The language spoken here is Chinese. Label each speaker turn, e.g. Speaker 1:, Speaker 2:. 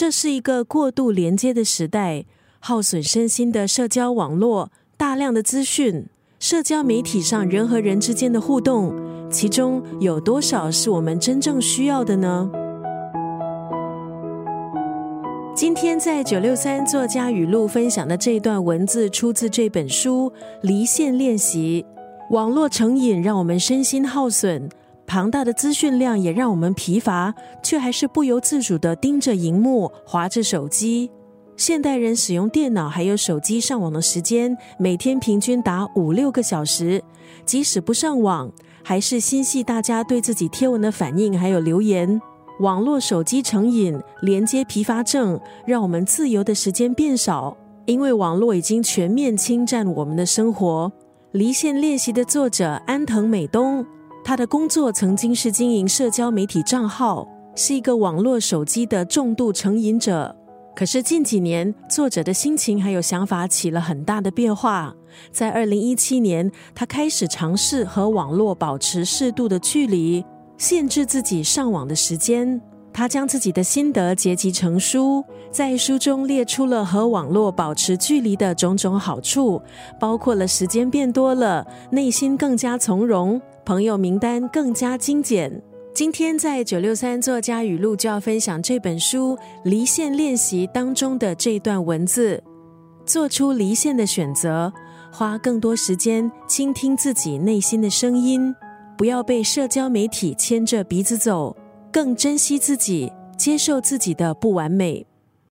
Speaker 1: 这是一个过度连接的时代，耗损身心的社交网络，大量的资讯，社交媒体上人和人之间的互动，其中有多少是我们真正需要的呢？今天在九六三作家语录分享的这段文字，出自这本书《离线练习》。网络成瘾让我们身心耗损，庞大的资讯量也让我们疲乏，却还是不由自主的盯着荧幕、划着手机。现代人使用电脑还有手机上网的时间，每天平均达五六个小时。即使不上网，还是心系大家对自己贴文的反应还有留言。网络手机成瘾、连接疲乏症，让我们自由的时间变少，因为网络已经全面侵占我们的生活。离线练习的作者安藤美东，他的工作曾经是经营社交媒体账号，是一个网络手机的重度成瘾者。可是近几年，作者的心情还有想法起了很大的变化。在二零一七年，他开始尝试和网络保持适度的距离。限制自己上网的时间，他将自己的心得结集成书，在书中列出了和网络保持距离的种种好处，包括了时间变多了，内心更加从容，朋友名单更加精简。今天在九六三作家语录就要分享这本书《离线练习》当中的这段文字：做出离线的选择，花更多时间倾听自己内心的声音。不要被社交媒体牵着鼻子走，更珍惜自己，接受自己的不完美。